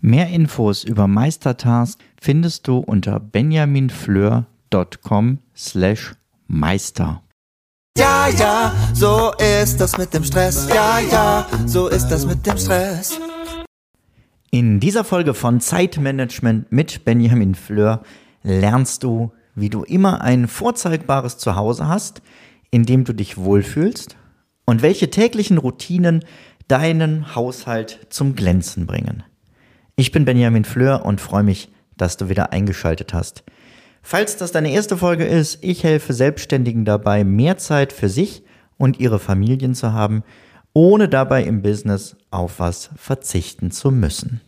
Mehr Infos über Meistertask findest du unter benjaminfleur.com slash meister. Ja, ja, so ist das mit dem Stress. Ja, ja, so ist das mit dem Stress. In dieser Folge von Zeitmanagement mit Benjamin Fleur lernst du, wie du immer ein vorzeigbares Zuhause hast, in dem du dich wohlfühlst und welche täglichen Routinen deinen Haushalt zum Glänzen bringen. Ich bin Benjamin Fleur und freue mich, dass du wieder eingeschaltet hast. Falls das deine erste Folge ist, ich helfe Selbstständigen dabei, mehr Zeit für sich und ihre Familien zu haben, ohne dabei im Business auf was verzichten zu müssen.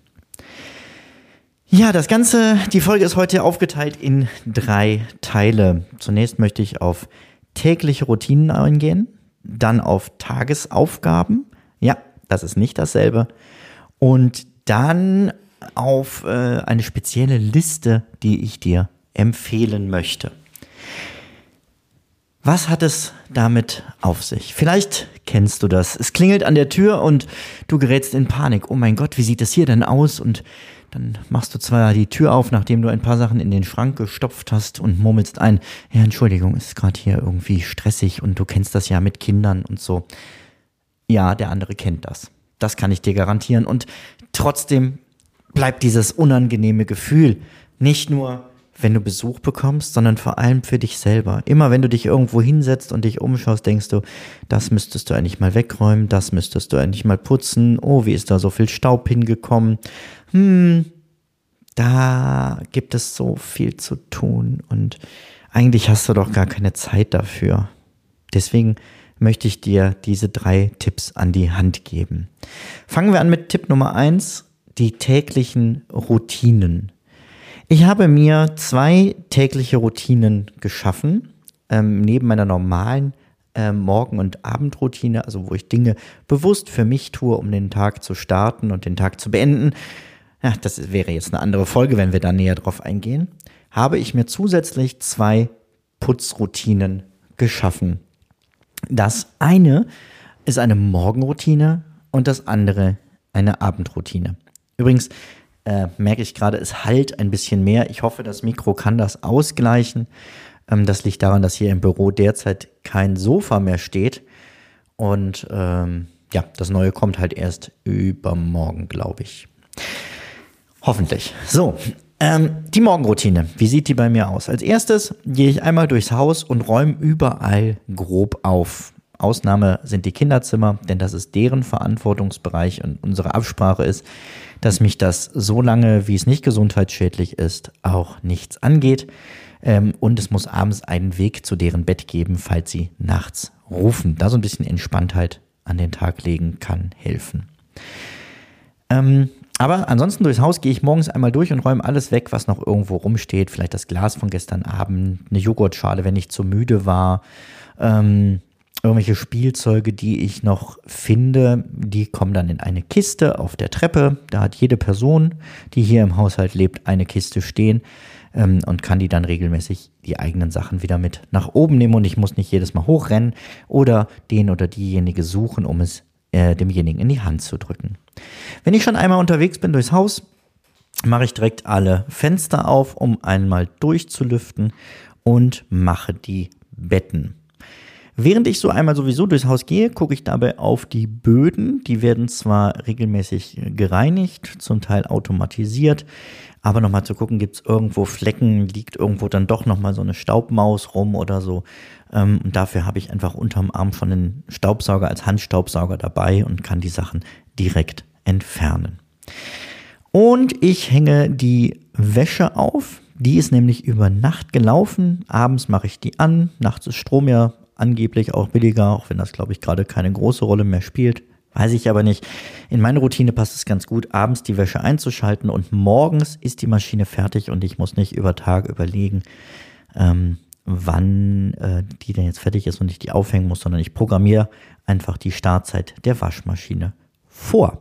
Ja, das Ganze, die Folge ist heute aufgeteilt in drei Teile. Zunächst möchte ich auf tägliche Routinen eingehen, dann auf Tagesaufgaben. Ja, das ist nicht dasselbe. Und dann auf äh, eine spezielle Liste, die ich dir empfehlen möchte. Was hat es damit auf sich? Vielleicht kennst du das. Es klingelt an der Tür und du gerätst in Panik. Oh mein Gott, wie sieht es hier denn aus? Und dann machst du zwar die Tür auf, nachdem du ein paar Sachen in den Schrank gestopft hast und murmelst ein, ja, Entschuldigung, ist gerade hier irgendwie stressig und du kennst das ja mit Kindern und so. Ja, der andere kennt das. Das kann ich dir garantieren. Und trotzdem bleibt dieses unangenehme Gefühl nicht nur, wenn du Besuch bekommst, sondern vor allem für dich selber. Immer wenn du dich irgendwo hinsetzt und dich umschaust, denkst du, das müsstest du eigentlich mal wegräumen, das müsstest du eigentlich mal putzen. Oh, wie ist da so viel Staub hingekommen? Hm, da gibt es so viel zu tun und eigentlich hast du doch gar keine Zeit dafür. Deswegen möchte ich dir diese drei Tipps an die Hand geben. Fangen wir an mit Tipp Nummer eins die täglichen Routinen. Ich habe mir zwei tägliche Routinen geschaffen, ähm, neben meiner normalen äh, Morgen- und Abendroutine, also wo ich Dinge bewusst für mich tue, um den Tag zu starten und den Tag zu beenden. Ja, das wäre jetzt eine andere Folge, wenn wir da näher drauf eingehen. Habe ich mir zusätzlich zwei Putzroutinen geschaffen. Das eine ist eine Morgenroutine und das andere eine Abendroutine. Übrigens äh, merke ich gerade, es halt ein bisschen mehr. Ich hoffe, das Mikro kann das ausgleichen. Ähm, das liegt daran, dass hier im Büro derzeit kein Sofa mehr steht. Und ähm, ja, das neue kommt halt erst übermorgen, glaube ich. Hoffentlich. So, ähm, die Morgenroutine. Wie sieht die bei mir aus? Als erstes gehe ich einmal durchs Haus und räume überall grob auf. Ausnahme sind die Kinderzimmer, denn das ist deren Verantwortungsbereich und unsere Absprache ist, dass mich das so lange, wie es nicht gesundheitsschädlich ist, auch nichts angeht. Ähm, und es muss abends einen Weg zu deren Bett geben, falls sie nachts rufen. Da so ein bisschen Entspanntheit an den Tag legen kann helfen. Ähm, aber ansonsten durchs Haus gehe ich morgens einmal durch und räume alles weg, was noch irgendwo rumsteht. Vielleicht das Glas von gestern Abend, eine Joghurtschale, wenn ich zu müde war. Ähm, irgendwelche Spielzeuge, die ich noch finde, die kommen dann in eine Kiste auf der Treppe. Da hat jede Person, die hier im Haushalt lebt, eine Kiste stehen ähm, und kann die dann regelmäßig die eigenen Sachen wieder mit nach oben nehmen und ich muss nicht jedes Mal hochrennen oder den oder diejenige suchen, um es äh, demjenigen in die Hand zu drücken. Wenn ich schon einmal unterwegs bin durchs Haus, mache ich direkt alle Fenster auf, um einmal durchzulüften und mache die Betten. Während ich so einmal sowieso durchs Haus gehe, gucke ich dabei auf die Böden. Die werden zwar regelmäßig gereinigt, zum Teil automatisiert, aber nochmal zu gucken, gibt es irgendwo Flecken, liegt irgendwo dann doch nochmal so eine Staubmaus rum oder so. Ähm, und dafür habe ich einfach unterm Arm schon einen Staubsauger als Handstaubsauger dabei und kann die Sachen direkt entfernen. Und ich hänge die Wäsche auf. Die ist nämlich über Nacht gelaufen. Abends mache ich die an. Nachts ist Strom ja angeblich auch billiger, auch wenn das, glaube ich, gerade keine große Rolle mehr spielt. Weiß ich aber nicht. In meine Routine passt es ganz gut, abends die Wäsche einzuschalten und morgens ist die Maschine fertig und ich muss nicht über Tag überlegen, ähm, wann äh, die denn jetzt fertig ist und ich die aufhängen muss, sondern ich programmiere einfach die Startzeit der Waschmaschine vor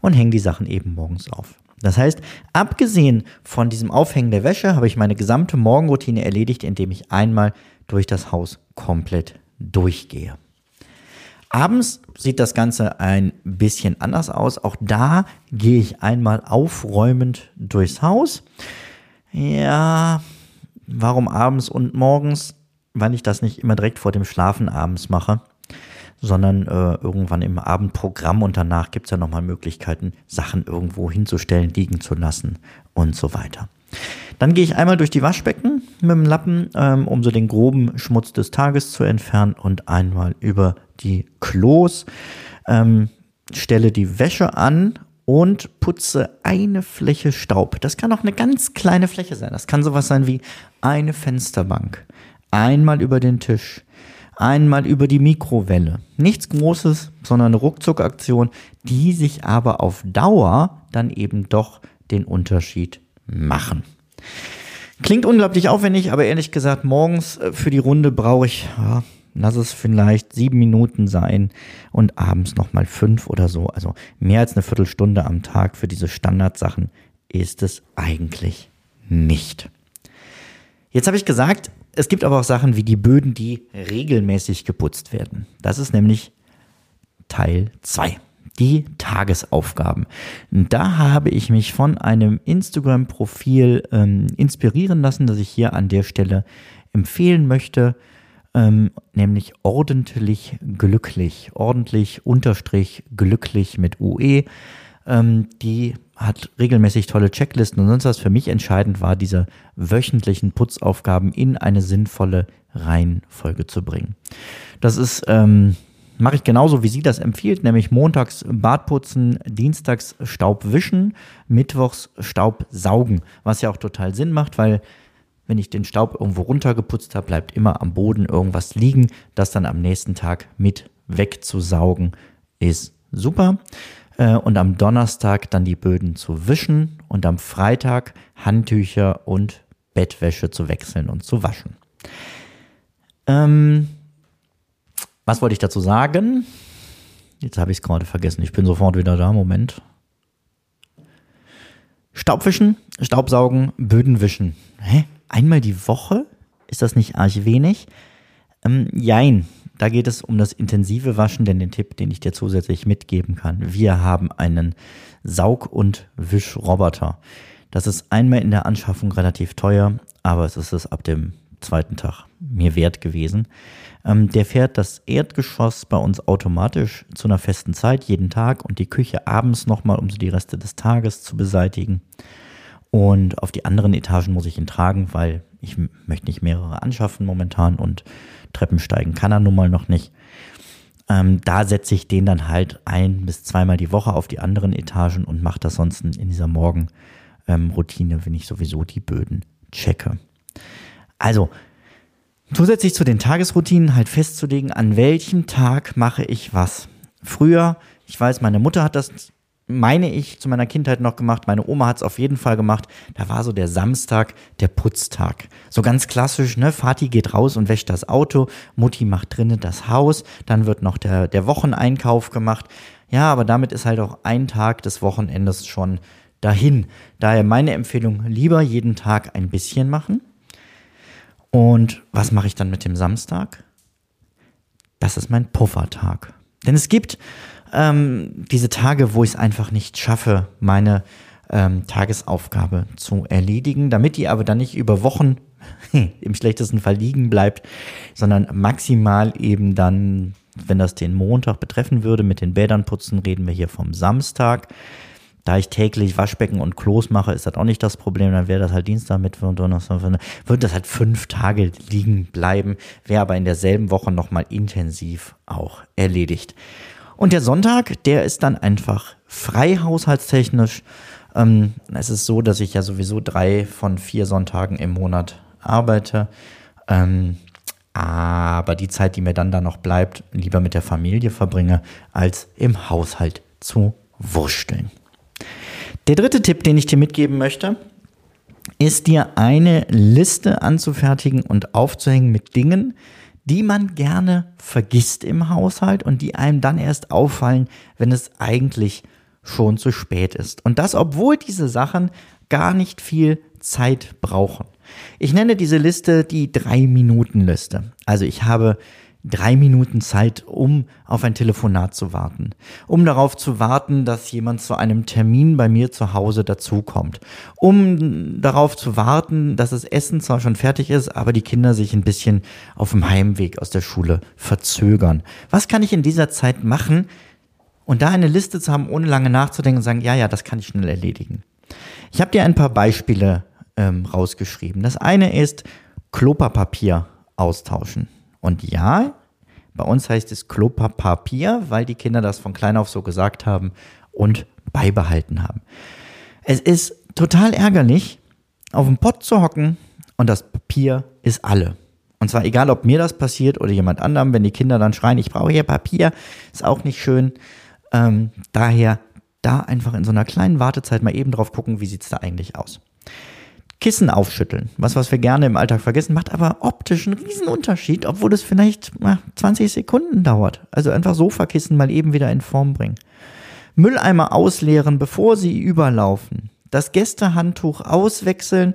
und hänge die Sachen eben morgens auf. Das heißt, abgesehen von diesem Aufhängen der Wäsche habe ich meine gesamte Morgenroutine erledigt, indem ich einmal durch das Haus komplett durchgehe. Abends sieht das Ganze ein bisschen anders aus. Auch da gehe ich einmal aufräumend durchs Haus. Ja, warum abends und morgens? Weil ich das nicht immer direkt vor dem Schlafen abends mache, sondern äh, irgendwann im Abendprogramm und danach gibt es ja nochmal Möglichkeiten, Sachen irgendwo hinzustellen, liegen zu lassen und so weiter. Dann gehe ich einmal durch die Waschbecken mit dem Lappen, ähm, um so den groben Schmutz des Tages zu entfernen und einmal über die Klos, ähm, stelle die Wäsche an und putze eine Fläche Staub. Das kann auch eine ganz kleine Fläche sein. Das kann sowas sein wie eine Fensterbank. Einmal über den Tisch. Einmal über die Mikrowelle. Nichts Großes, sondern eine Ruckzuckaktion, die sich aber auf Dauer dann eben doch den Unterschied machen. Klingt unglaublich aufwendig, aber ehrlich gesagt, morgens äh, für die Runde brauche ich, ja, lass es vielleicht sieben Minuten sein und abends nochmal fünf oder so. Also mehr als eine Viertelstunde am Tag für diese Standardsachen ist es eigentlich nicht. Jetzt habe ich gesagt, es gibt aber auch Sachen wie die Böden, die regelmäßig geputzt werden. Das ist nämlich Teil 2 die Tagesaufgaben. Da habe ich mich von einem Instagram-Profil ähm, inspirieren lassen, das ich hier an der Stelle empfehlen möchte, ähm, nämlich ordentlich glücklich, ordentlich unterstrich glücklich mit UE. Ähm, die hat regelmäßig tolle Checklisten und sonst was für mich entscheidend war, diese wöchentlichen Putzaufgaben in eine sinnvolle Reihenfolge zu bringen. Das ist ähm, mache ich genauso, wie sie das empfiehlt, nämlich montags Bad putzen, dienstags Staub wischen, mittwochs Staub saugen, was ja auch total Sinn macht, weil wenn ich den Staub irgendwo runtergeputzt habe, bleibt immer am Boden irgendwas liegen, das dann am nächsten Tag mit wegzusaugen ist super. Äh, und am Donnerstag dann die Böden zu wischen und am Freitag Handtücher und Bettwäsche zu wechseln und zu waschen. Ähm, was wollte ich dazu sagen? Jetzt habe ich es gerade vergessen. Ich bin sofort wieder da. Moment. Staubwischen, Staubsaugen, Böden wischen. Hä? Einmal die Woche? Ist das nicht arg wenig? Ähm, jein. Da geht es um das intensive Waschen, denn den Tipp, den ich dir zusätzlich mitgeben kann. Wir haben einen Saug- und Wischroboter. Das ist einmal in der Anschaffung relativ teuer, aber es ist es ab dem zweiten Tag mir wert gewesen. Ähm, der fährt das Erdgeschoss bei uns automatisch zu einer festen Zeit jeden Tag und die Küche abends nochmal, um so die Reste des Tages zu beseitigen. Und auf die anderen Etagen muss ich ihn tragen, weil ich möchte nicht mehrere anschaffen momentan und Treppen steigen kann er nun mal noch nicht. Ähm, da setze ich den dann halt ein bis zweimal die Woche auf die anderen Etagen und mache das sonst in dieser Morgenroutine, ähm, wenn ich sowieso die Böden checke. Also, zusätzlich zu den Tagesroutinen halt festzulegen, an welchem Tag mache ich was. Früher, ich weiß, meine Mutter hat das, meine ich, zu meiner Kindheit noch gemacht. Meine Oma hat es auf jeden Fall gemacht. Da war so der Samstag, der Putztag. So ganz klassisch, ne? Vati geht raus und wäscht das Auto. Mutti macht drinnen das Haus. Dann wird noch der, der Wocheneinkauf gemacht. Ja, aber damit ist halt auch ein Tag des Wochenendes schon dahin. Daher meine Empfehlung, lieber jeden Tag ein bisschen machen und was mache ich dann mit dem Samstag? Das ist mein Puffertag. Denn es gibt ähm, diese Tage, wo ich es einfach nicht schaffe, meine ähm, Tagesaufgabe zu erledigen, damit die aber dann nicht über Wochen im schlechtesten Fall liegen bleibt, sondern maximal eben dann, wenn das den Montag betreffen würde, mit den Bädern putzen, reden wir hier vom Samstag. Da ich täglich Waschbecken und Klos mache, ist das auch nicht das Problem. Dann wäre das halt Dienstag, Mittwoch und Donnerstag. Würde das halt fünf Tage liegen bleiben, wäre aber in derselben Woche nochmal intensiv auch erledigt. Und der Sonntag, der ist dann einfach frei haushaltstechnisch. Ähm, es ist so, dass ich ja sowieso drei von vier Sonntagen im Monat arbeite. Ähm, aber die Zeit, die mir dann da noch bleibt, lieber mit der Familie verbringe, als im Haushalt zu wursteln. Der dritte Tipp, den ich dir mitgeben möchte, ist dir eine Liste anzufertigen und aufzuhängen mit Dingen, die man gerne vergisst im Haushalt und die einem dann erst auffallen, wenn es eigentlich schon zu spät ist. Und das, obwohl diese Sachen gar nicht viel Zeit brauchen. Ich nenne diese Liste die Drei-Minuten-Liste. Also ich habe drei Minuten Zeit, um auf ein Telefonat zu warten, um darauf zu warten, dass jemand zu einem Termin bei mir zu Hause dazukommt, um darauf zu warten, dass das Essen zwar schon fertig ist, aber die Kinder sich ein bisschen auf dem Heimweg aus der Schule verzögern. Was kann ich in dieser Zeit machen? Und da eine Liste zu haben, ohne lange nachzudenken und sagen, ja, ja, das kann ich schnell erledigen. Ich habe dir ein paar Beispiele ähm, rausgeschrieben. Das eine ist Klopapier austauschen. Und ja, bei uns heißt es Klopapier, weil die Kinder das von klein auf so gesagt haben und beibehalten haben. Es ist total ärgerlich, auf dem Pott zu hocken und das Papier ist alle. Und zwar egal, ob mir das passiert oder jemand anderem, wenn die Kinder dann schreien, ich brauche hier Papier, ist auch nicht schön. Ähm, daher da einfach in so einer kleinen Wartezeit mal eben drauf gucken, wie sieht es da eigentlich aus. Kissen aufschütteln. Was, was wir gerne im Alltag vergessen, macht aber optisch einen riesen Unterschied, obwohl es vielleicht na, 20 Sekunden dauert. Also einfach Sofakissen mal eben wieder in Form bringen. Mülleimer ausleeren, bevor sie überlaufen. Das Gästehandtuch auswechseln,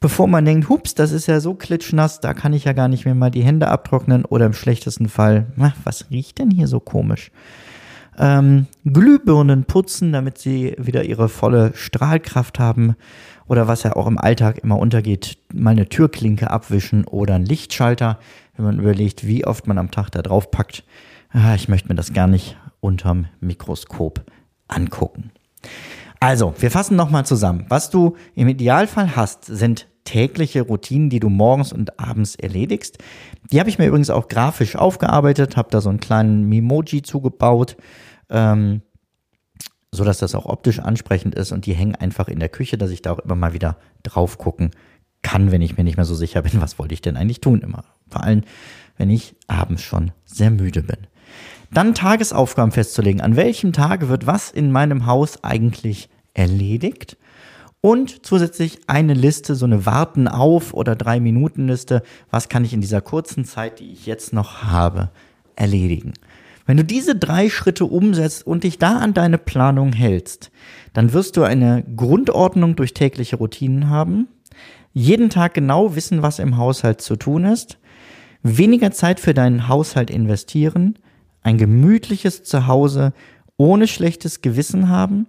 bevor man denkt, hups, das ist ja so klitschnass, da kann ich ja gar nicht mehr mal die Hände abtrocknen oder im schlechtesten Fall, na, was riecht denn hier so komisch? Ähm, Glühbirnen putzen, damit sie wieder ihre volle Strahlkraft haben oder was ja auch im Alltag immer untergeht, mal eine Türklinke abwischen oder einen Lichtschalter, wenn man überlegt, wie oft man am Tag da drauf packt. Ah, ich möchte mir das gar nicht unterm Mikroskop angucken. Also, wir fassen nochmal zusammen. Was du im Idealfall hast, sind tägliche Routinen, die du morgens und abends erledigst. Die habe ich mir übrigens auch grafisch aufgearbeitet, habe da so einen kleinen Mimoji zugebaut. Ähm, so dass das auch optisch ansprechend ist und die hängen einfach in der Küche, dass ich da auch immer mal wieder drauf gucken kann, wenn ich mir nicht mehr so sicher bin, was wollte ich denn eigentlich tun immer. Vor allem, wenn ich abends schon sehr müde bin. Dann Tagesaufgaben festzulegen. An welchem Tag wird was in meinem Haus eigentlich erledigt? Und zusätzlich eine Liste, so eine Warten auf oder drei Minuten Liste. Was kann ich in dieser kurzen Zeit, die ich jetzt noch habe, erledigen? Wenn du diese drei Schritte umsetzt und dich da an deine Planung hältst, dann wirst du eine Grundordnung durch tägliche Routinen haben, jeden Tag genau wissen, was im Haushalt zu tun ist, weniger Zeit für deinen Haushalt investieren, ein gemütliches Zuhause ohne schlechtes Gewissen haben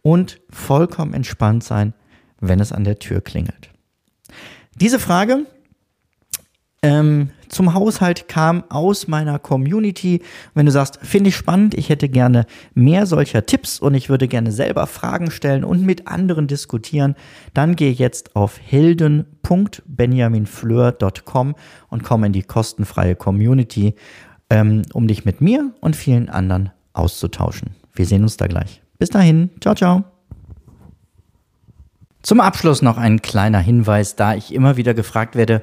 und vollkommen entspannt sein, wenn es an der Tür klingelt. Diese Frage ähm, zum Haushalt kam aus meiner Community. Wenn du sagst, finde ich spannend, ich hätte gerne mehr solcher Tipps und ich würde gerne selber Fragen stellen und mit anderen diskutieren, dann gehe jetzt auf helden.benjaminfleur.com und komm in die kostenfreie Community, ähm, um dich mit mir und vielen anderen auszutauschen. Wir sehen uns da gleich. Bis dahin, ciao, ciao. Zum Abschluss noch ein kleiner Hinweis, da ich immer wieder gefragt werde,